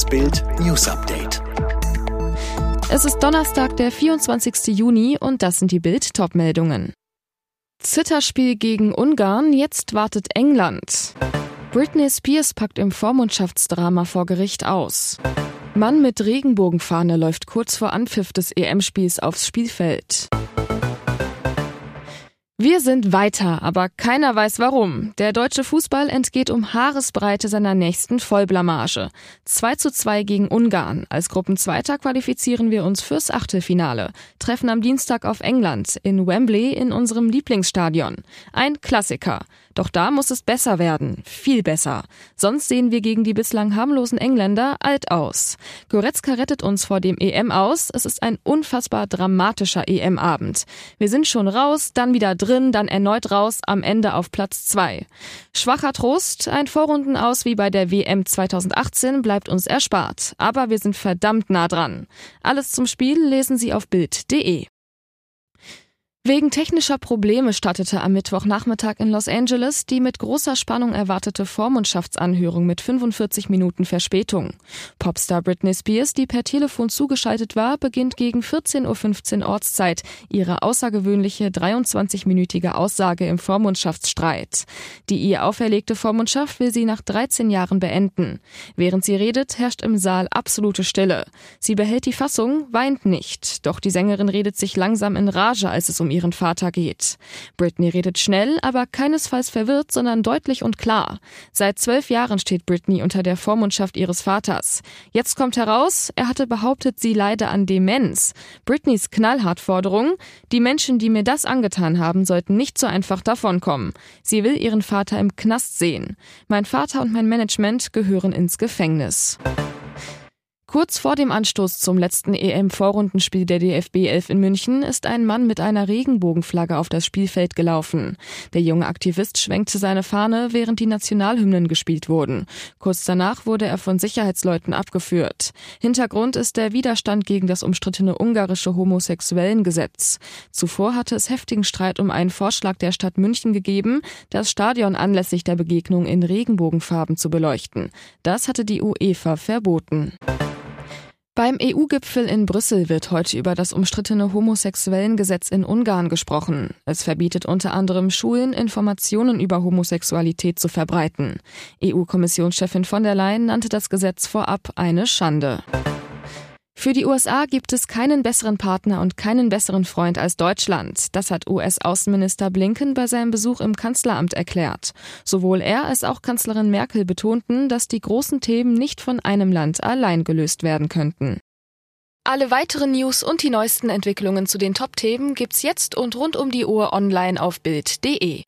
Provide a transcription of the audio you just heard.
Das Bild News Update. Es ist Donnerstag, der 24. Juni und das sind die Bild Topmeldungen. Zitterspiel gegen Ungarn, jetzt wartet England. Britney Spears packt im Vormundschaftsdrama vor Gericht aus. Mann mit Regenbogenfahne läuft kurz vor Anpfiff des EM-Spiels aufs Spielfeld. Wir sind weiter, aber keiner weiß warum. Der deutsche Fußball entgeht um Haaresbreite seiner nächsten Vollblamage. 2 zu 2 gegen Ungarn. Als Gruppenzweiter qualifizieren wir uns fürs Achtelfinale. Treffen am Dienstag auf England in Wembley in unserem Lieblingsstadion. Ein Klassiker. Doch da muss es besser werden. Viel besser. Sonst sehen wir gegen die bislang harmlosen Engländer alt aus. Goretzka rettet uns vor dem EM aus. Es ist ein unfassbar dramatischer EM-Abend. Wir sind schon raus, dann wieder drin drin, dann erneut raus, am Ende auf Platz 2. Schwacher Trost, ein Vorrunden aus wie bei der WM 2018 bleibt uns erspart. Aber wir sind verdammt nah dran. Alles zum Spiel lesen Sie auf Bild.de. Wegen technischer Probleme startete am Mittwochnachmittag in Los Angeles die mit großer Spannung erwartete Vormundschaftsanhörung mit 45 Minuten Verspätung. Popstar Britney Spears, die per Telefon zugeschaltet war, beginnt gegen 14.15 Uhr Ortszeit ihre außergewöhnliche 23-minütige Aussage im Vormundschaftsstreit. Die ihr auferlegte Vormundschaft will sie nach 13 Jahren beenden. Während sie redet, herrscht im Saal absolute Stille. Sie behält die Fassung, weint nicht. Doch die Sängerin redet sich langsam in Rage, als es um ihren Vater geht. Britney redet schnell, aber keinesfalls verwirrt, sondern deutlich und klar. Seit zwölf Jahren steht Britney unter der Vormundschaft ihres Vaters. Jetzt kommt heraus, er hatte behauptet, sie leide an Demenz. Britneys Knallhart-Forderung, die Menschen, die mir das angetan haben, sollten nicht so einfach davonkommen. Sie will ihren Vater im Knast sehen. Mein Vater und mein Management gehören ins Gefängnis. Kurz vor dem Anstoß zum letzten EM-Vorrundenspiel der DFB 11 in München ist ein Mann mit einer Regenbogenflagge auf das Spielfeld gelaufen. Der junge Aktivist schwenkte seine Fahne, während die Nationalhymnen gespielt wurden. Kurz danach wurde er von Sicherheitsleuten abgeführt. Hintergrund ist der Widerstand gegen das umstrittene ungarische Homosexuellengesetz. Zuvor hatte es heftigen Streit um einen Vorschlag der Stadt München gegeben, das Stadion anlässlich der Begegnung in Regenbogenfarben zu beleuchten. Das hatte die UEFA verboten. Beim EU-Gipfel in Brüssel wird heute über das umstrittene Homosexuellengesetz in Ungarn gesprochen. Es verbietet unter anderem Schulen, Informationen über Homosexualität zu verbreiten. EU-Kommissionschefin von der Leyen nannte das Gesetz vorab eine Schande. Für die USA gibt es keinen besseren Partner und keinen besseren Freund als Deutschland. Das hat US-Außenminister Blinken bei seinem Besuch im Kanzleramt erklärt. Sowohl er als auch Kanzlerin Merkel betonten, dass die großen Themen nicht von einem Land allein gelöst werden könnten. Alle weiteren News und die neuesten Entwicklungen zu den Top-Themen gibt's jetzt und rund um die Uhr online auf Bild.de.